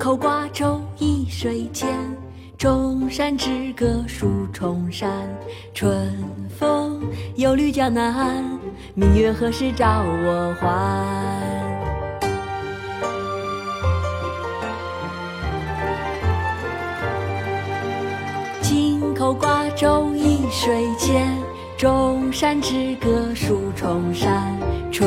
口瓜洲一水间，钟山之歌数重山。春风又绿江南，明月何时照我还？京口瓜洲一水间，钟山之歌数重山。春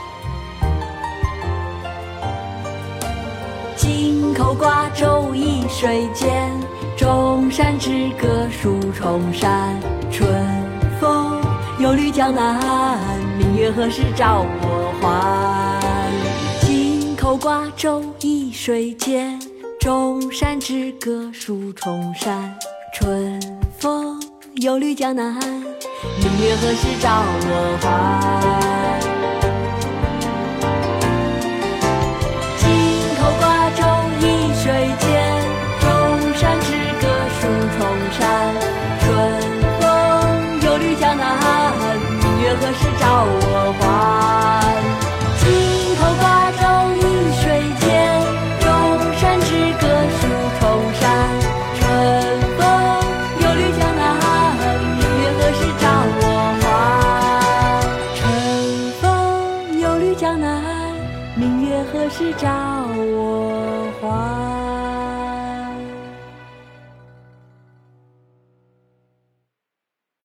瓜洲一水间，钟山之歌数重山。春风又绿江南，明月何时照我还？京口瓜洲一水间，钟山之歌数重山。春风又绿江南，明月何时照我还？何时照我还？